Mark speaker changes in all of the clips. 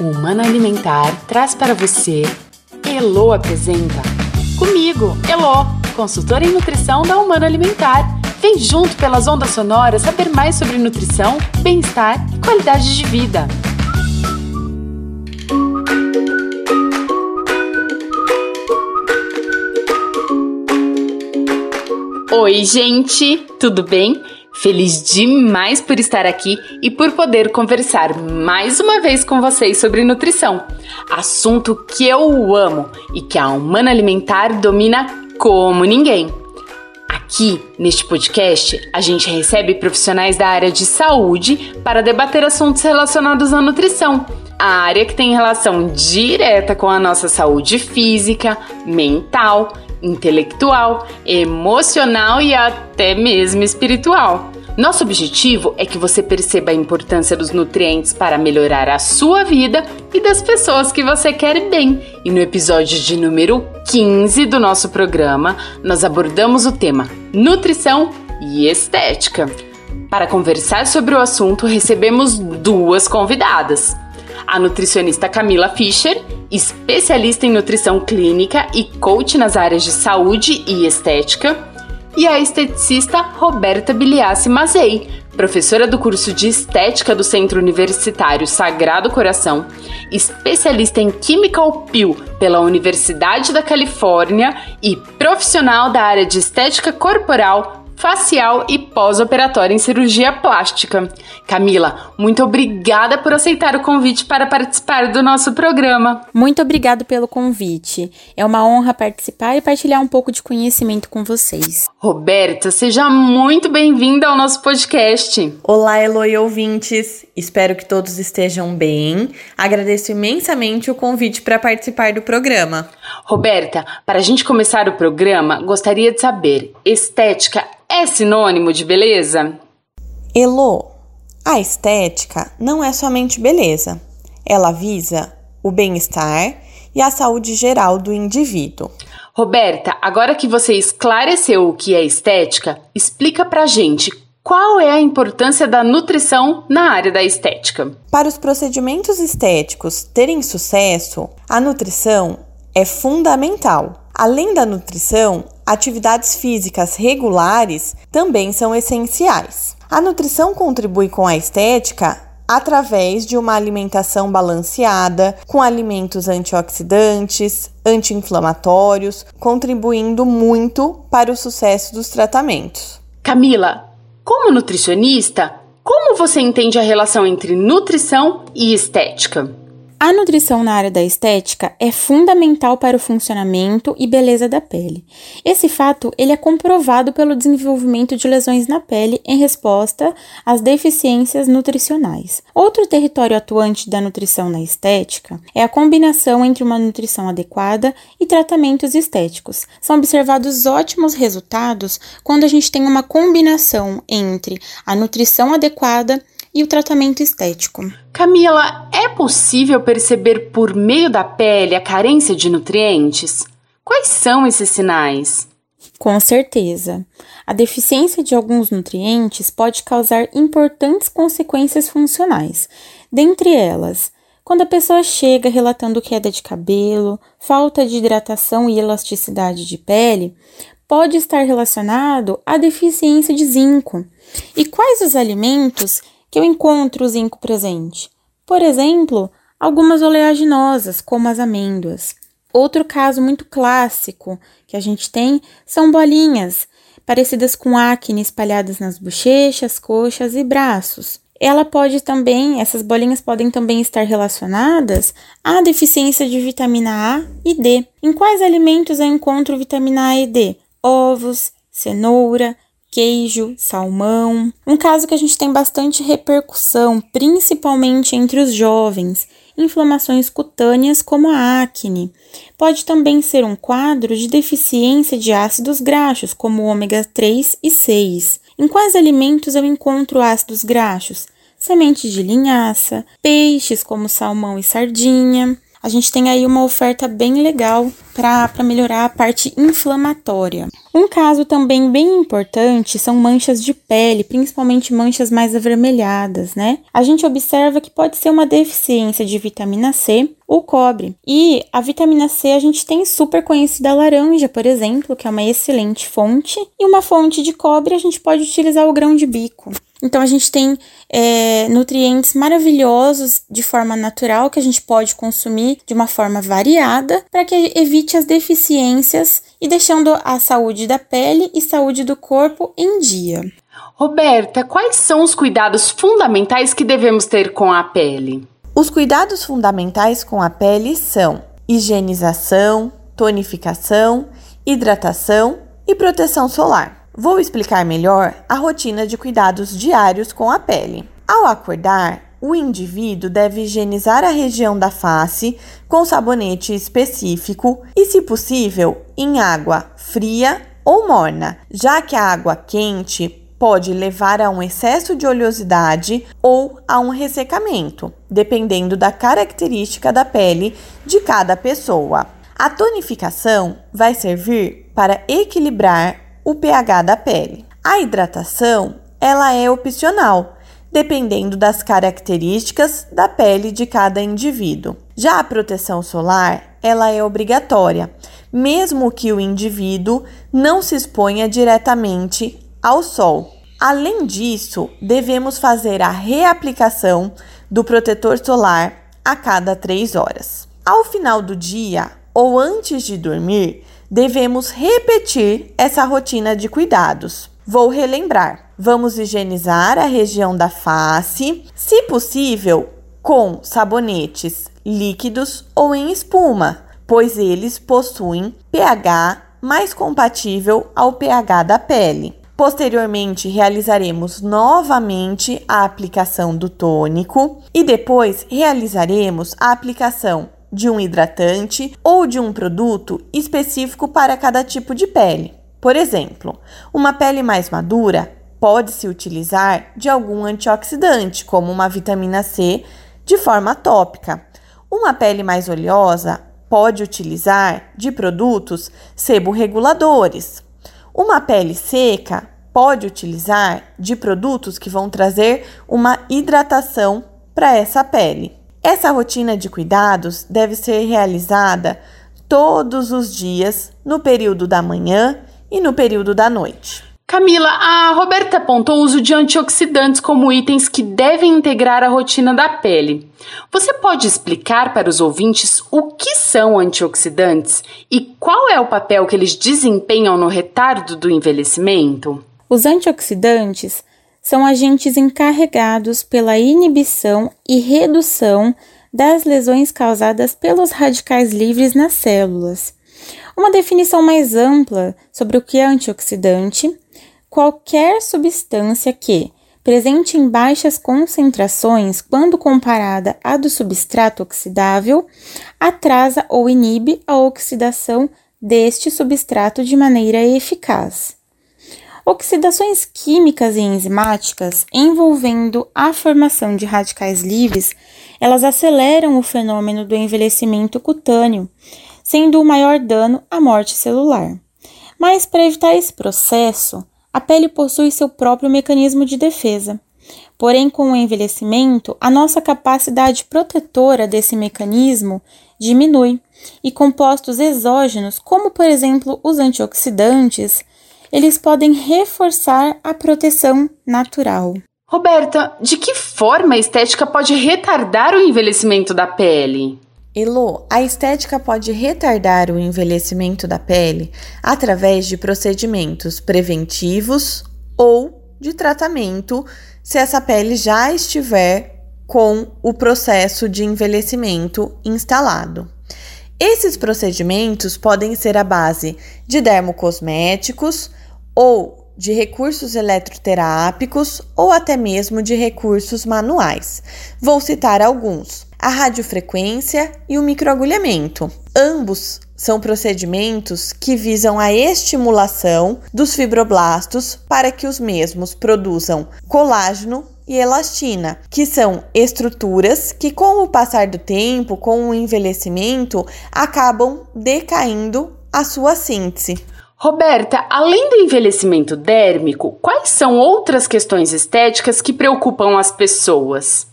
Speaker 1: O Humano Alimentar traz para você Elo apresenta. Comigo, Elo, consultora em nutrição da Humano Alimentar. Vem junto pelas ondas sonoras saber mais sobre nutrição, bem-estar e qualidade de vida. Oi, gente, tudo bem? Feliz demais por estar aqui e por poder conversar mais uma vez com vocês sobre nutrição, assunto que eu amo e que a Humana Alimentar domina como ninguém. Aqui, neste podcast, a gente recebe profissionais da área de saúde para debater assuntos relacionados à nutrição, a área que tem relação direta com a nossa saúde física, mental intelectual, emocional e até mesmo espiritual. Nosso objetivo é que você perceba a importância dos nutrientes para melhorar a sua vida e das pessoas que você quer bem. E no episódio de número 15 do nosso programa, nós abordamos o tema nutrição e estética. Para conversar sobre o assunto, recebemos duas convidadas a nutricionista Camila Fischer, especialista em nutrição clínica e coach nas áreas de saúde e estética, e a esteticista Roberta Biliassi Mazei, professora do curso de Estética do Centro Universitário Sagrado Coração, especialista em Chemical Peel pela Universidade da Califórnia e profissional da área de estética corporal facial e pós-operatória em cirurgia plástica. Camila, muito obrigada por aceitar o convite para participar do nosso programa.
Speaker 2: Muito obrigado pelo convite. É uma honra participar e partilhar um pouco de conhecimento com vocês.
Speaker 1: Roberta, seja muito bem-vinda ao nosso podcast.
Speaker 3: Olá, Eloy ouvintes. Espero que todos estejam bem. Agradeço imensamente o convite para participar do programa.
Speaker 1: Roberta, para a gente começar o programa, gostaria de saber: estética é sinônimo de beleza?
Speaker 3: Elo, a estética não é somente beleza. Ela visa o bem-estar e a saúde geral do indivíduo.
Speaker 1: Roberta, agora que você esclareceu o que é estética, explica pra gente qual é a importância da nutrição na área da estética.
Speaker 3: Para os procedimentos estéticos terem sucesso, a nutrição é fundamental. Além da nutrição, atividades físicas regulares também são essenciais. A nutrição contribui com a estética através de uma alimentação balanceada, com alimentos antioxidantes, anti-inflamatórios, contribuindo muito para o sucesso dos tratamentos.
Speaker 1: Camila, como nutricionista, como você entende a relação entre nutrição e estética?
Speaker 2: A nutrição na área da estética é fundamental para o funcionamento e beleza da pele. Esse fato ele é comprovado pelo desenvolvimento de lesões na pele em resposta às deficiências nutricionais. Outro território atuante da nutrição na estética é a combinação entre uma nutrição adequada e tratamentos estéticos. São observados ótimos resultados quando a gente tem uma combinação entre a nutrição adequada e o tratamento estético.
Speaker 1: Camila, é possível perceber por meio da pele a carência de nutrientes? Quais são esses sinais?
Speaker 2: Com certeza. A deficiência de alguns nutrientes pode causar importantes consequências funcionais. Dentre elas, quando a pessoa chega relatando queda de cabelo, falta de hidratação e elasticidade de pele, pode estar relacionado à deficiência de zinco. E quais os alimentos que eu encontro o zinco presente. Por exemplo, algumas oleaginosas, como as amêndoas. Outro caso muito clássico que a gente tem são bolinhas, parecidas com acne espalhadas nas bochechas, coxas e braços. Ela pode também, essas bolinhas podem também estar relacionadas à deficiência de vitamina A e D. Em quais alimentos eu encontro vitamina A e D? Ovos, cenoura, queijo, salmão. Um caso que a gente tem bastante repercussão, principalmente entre os jovens, inflamações cutâneas como a acne. Pode também ser um quadro de deficiência de ácidos graxos, como ômega 3 e 6. Em quais alimentos eu encontro ácidos graxos? Sementes de linhaça, peixes como salmão e sardinha. A gente tem aí uma oferta bem legal para melhorar a parte inflamatória. Um caso também bem importante são manchas de pele, principalmente manchas mais avermelhadas, né? A gente observa que pode ser uma deficiência de vitamina C ou cobre. E a vitamina C a gente tem super conhecida a laranja, por exemplo, que é uma excelente fonte, e uma fonte de cobre a gente pode utilizar o grão de bico. Então a gente tem é, nutrientes maravilhosos de forma natural que a gente pode consumir de uma forma variada para que evite as deficiências e deixando a saúde da pele e saúde do corpo em dia.
Speaker 1: Roberta, quais são os cuidados fundamentais que devemos ter com a pele?
Speaker 3: Os cuidados fundamentais com a pele são higienização, tonificação, hidratação e proteção solar. Vou explicar melhor a rotina de cuidados diários com a pele. Ao acordar, o indivíduo deve higienizar a região da face com sabonete específico e, se possível, em água fria ou morna, já que a água quente pode levar a um excesso de oleosidade ou a um ressecamento, dependendo da característica da pele de cada pessoa. A tonificação vai servir para equilibrar o pH da pele. A hidratação, ela é opcional, dependendo das características da pele de cada indivíduo. Já a proteção solar, ela é obrigatória, mesmo que o indivíduo não se exponha diretamente ao sol. Além disso, devemos fazer a reaplicação do protetor solar a cada 3 horas. Ao final do dia ou antes de dormir, devemos repetir essa rotina de cuidados. Vou relembrar: vamos higienizar a região da face, se possível, com sabonetes líquidos ou em espuma, pois eles possuem pH mais compatível ao pH da pele. Posteriormente, realizaremos novamente a aplicação do tônico e depois realizaremos a aplicação de um hidratante ou de um produto específico para cada tipo de pele. Por exemplo, uma pele mais madura pode-se utilizar de algum antioxidante, como uma vitamina C, de forma tópica. Uma pele mais oleosa pode utilizar de produtos seborreguladores. Uma pele seca pode utilizar de produtos que vão trazer uma hidratação para essa pele. Essa rotina de cuidados deve ser realizada todos os dias, no período da manhã e no período da noite.
Speaker 1: Camila, a Roberta apontou o uso de antioxidantes como itens que devem integrar a rotina da pele. Você pode explicar para os ouvintes o que são antioxidantes e qual é o papel que eles desempenham no retardo do envelhecimento?
Speaker 2: Os antioxidantes são agentes encarregados pela inibição e redução das lesões causadas pelos radicais livres nas células. Uma definição mais ampla sobre o que é antioxidante: qualquer substância que, presente em baixas concentrações quando comparada à do substrato oxidável, atrasa ou inibe a oxidação deste substrato de maneira eficaz. Oxidações químicas e enzimáticas envolvendo a formação de radicais livres, elas aceleram o fenômeno do envelhecimento cutâneo, sendo o maior dano a morte celular. Mas para evitar esse processo, a pele possui seu próprio mecanismo de defesa. Porém, com o envelhecimento, a nossa capacidade protetora desse mecanismo diminui, e compostos exógenos, como por exemplo os antioxidantes, eles podem reforçar a proteção natural.
Speaker 1: Roberta, de que forma a estética pode retardar o envelhecimento da pele?
Speaker 3: Elo, a estética pode retardar o envelhecimento da pele através de procedimentos preventivos ou de tratamento se essa pele já estiver com o processo de envelhecimento instalado. Esses procedimentos podem ser a base de dermocosméticos, ou de recursos eletroterápicos ou até mesmo de recursos manuais. Vou citar alguns: a radiofrequência e o microagulhamento. Ambos são procedimentos que visam a estimulação dos fibroblastos para que os mesmos produzam colágeno e elastina, que são estruturas que, com o passar do tempo, com o envelhecimento, acabam decaindo a sua síntese.
Speaker 1: Roberta, além do envelhecimento dérmico, quais são outras questões estéticas que preocupam as pessoas?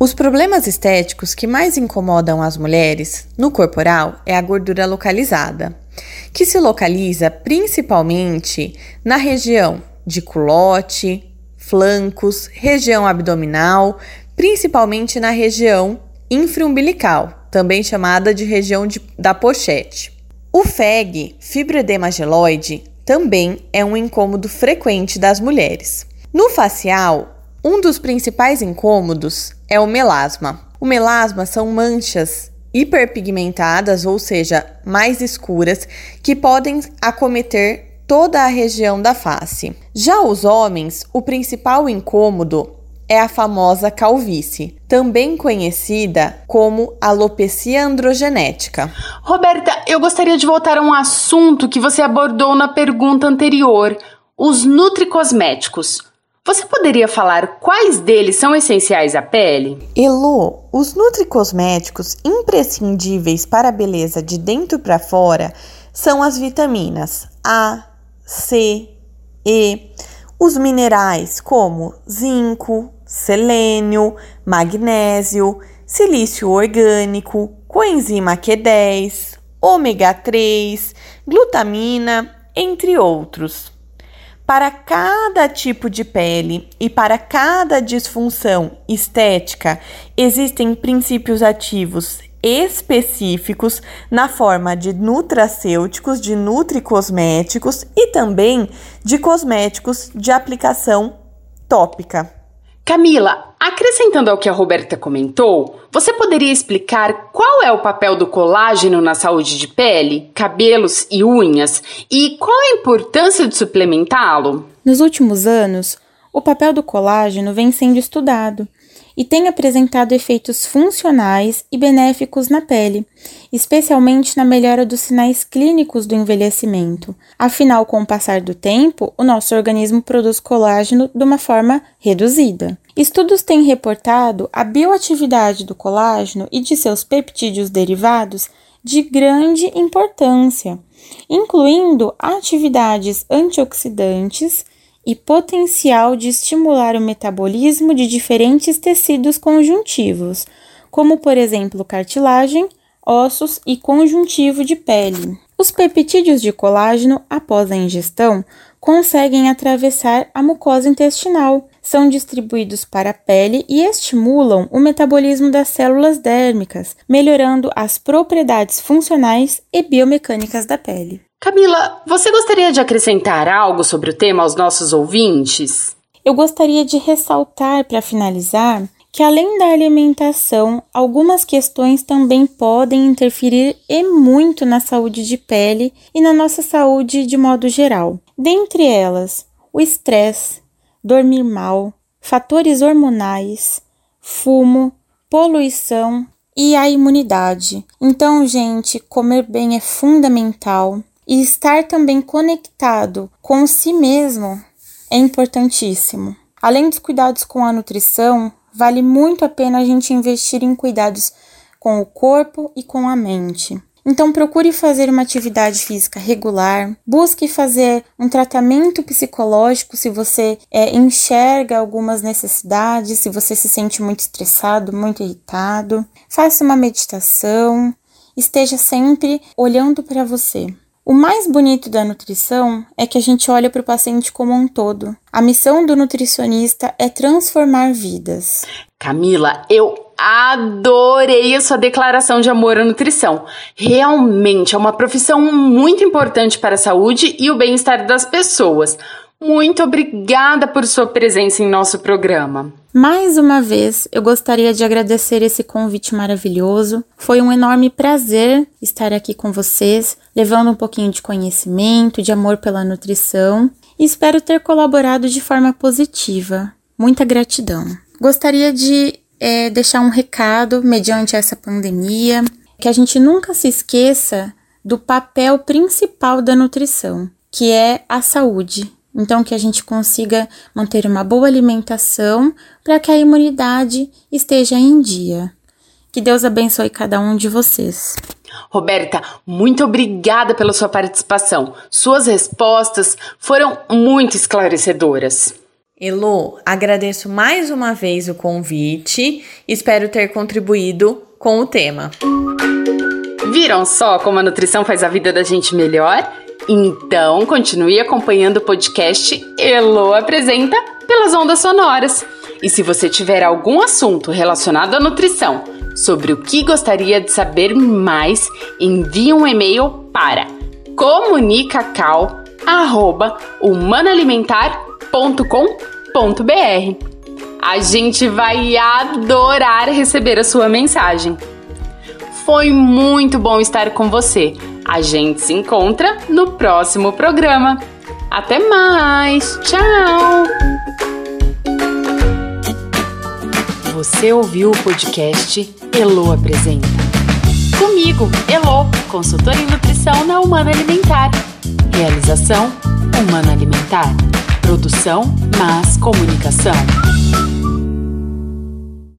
Speaker 3: Os problemas estéticos que mais incomodam as mulheres no corporal é a gordura localizada, que se localiza principalmente na região de culote, flancos, região abdominal, principalmente na região infraumbilical, também chamada de região de, da pochete. O FEG, fibroedema geloide, também é um incômodo frequente das mulheres. No facial, um dos principais incômodos é o melasma. O melasma são manchas hiperpigmentadas, ou seja, mais escuras, que podem acometer toda a região da face. Já os homens, o principal incômodo é a famosa calvície, também conhecida como alopecia androgenética.
Speaker 1: Roberta, eu gostaria de voltar a um assunto que você abordou na pergunta anterior: os nutricosméticos. Você poderia falar quais deles são essenciais à pele?
Speaker 3: Elo, os nutricosméticos imprescindíveis para a beleza de dentro para fora são as vitaminas A, C, E, os minerais como zinco, selênio, magnésio, silício orgânico, coenzima Q10, ômega 3, glutamina, entre outros. Para cada tipo de pele e para cada disfunção estética, existem princípios ativos específicos na forma de nutracêuticos, de nutricosméticos e também de cosméticos de aplicação tópica.
Speaker 1: Camila, acrescentando ao que a Roberta comentou, você poderia explicar qual é o papel do colágeno na saúde de pele, cabelos e unhas e qual a importância de suplementá-lo?
Speaker 2: Nos últimos anos, o papel do colágeno vem sendo estudado e tem apresentado efeitos funcionais e benéficos na pele, especialmente na melhora dos sinais clínicos do envelhecimento. Afinal, com o passar do tempo, o nosso organismo produz colágeno de uma forma reduzida. Estudos têm reportado a bioatividade do colágeno e de seus peptídeos derivados de grande importância, incluindo atividades antioxidantes e potencial de estimular o metabolismo de diferentes tecidos conjuntivos, como por exemplo cartilagem, ossos e conjuntivo de pele. Os peptídeos de colágeno, após a ingestão, conseguem atravessar a mucosa intestinal, são distribuídos para a pele e estimulam o metabolismo das células dérmicas, melhorando as propriedades funcionais e biomecânicas da pele.
Speaker 1: Camila, você gostaria de acrescentar algo sobre o tema aos nossos ouvintes?
Speaker 2: Eu gostaria de ressaltar, para finalizar, que além da alimentação, algumas questões também podem interferir e muito na saúde de pele e na nossa saúde de modo geral. Dentre elas, o estresse, dormir mal, fatores hormonais, fumo, poluição e a imunidade. Então, gente, comer bem é fundamental e estar também conectado com si mesmo é importantíssimo. Além dos cuidados com a nutrição, vale muito a pena a gente investir em cuidados com o corpo e com a mente. Então, procure fazer uma atividade física regular, busque fazer um tratamento psicológico se você é, enxerga algumas necessidades, se você se sente muito estressado, muito irritado. Faça uma meditação, esteja sempre olhando para você. O mais bonito da nutrição é que a gente olha para o paciente como um todo. A missão do nutricionista é transformar vidas.
Speaker 1: Camila, eu adorei a sua declaração de amor à nutrição. Realmente é uma profissão muito importante para a saúde e o bem-estar das pessoas. Muito obrigada por sua presença em nosso programa.
Speaker 2: Mais uma vez, eu gostaria de agradecer esse convite maravilhoso. Foi um enorme prazer estar aqui com vocês, levando um pouquinho de conhecimento, de amor pela nutrição espero ter colaborado de forma positiva. Muita gratidão. Gostaria de é, deixar um recado mediante essa pandemia, que a gente nunca se esqueça do papel principal da nutrição, que é a saúde Então, que a gente consiga manter uma boa alimentação para que a imunidade esteja em dia. Que Deus abençoe cada um de vocês.
Speaker 1: Roberta, muito obrigada pela sua participação. Suas respostas foram muito esclarecedoras.
Speaker 3: Elo, agradeço mais uma vez o convite. Espero ter contribuído com o tema.
Speaker 1: Viram só como a nutrição faz a vida da gente melhor? Então, continue acompanhando o podcast Elo Apresenta pelas ondas sonoras. E se você tiver algum assunto relacionado à nutrição, sobre o que gostaria de saber mais, envie um e-mail para comunicacal@humanoalimentar.com.br. A gente vai adorar receber a sua mensagem. Foi muito bom estar com você. A gente se encontra no próximo programa. Até mais! Tchau! Você ouviu o podcast Elo Apresenta. Comigo, Elo, consultora em nutrição na Humana Alimentar. Realização Humana Alimentar. Produção Mas Comunicação.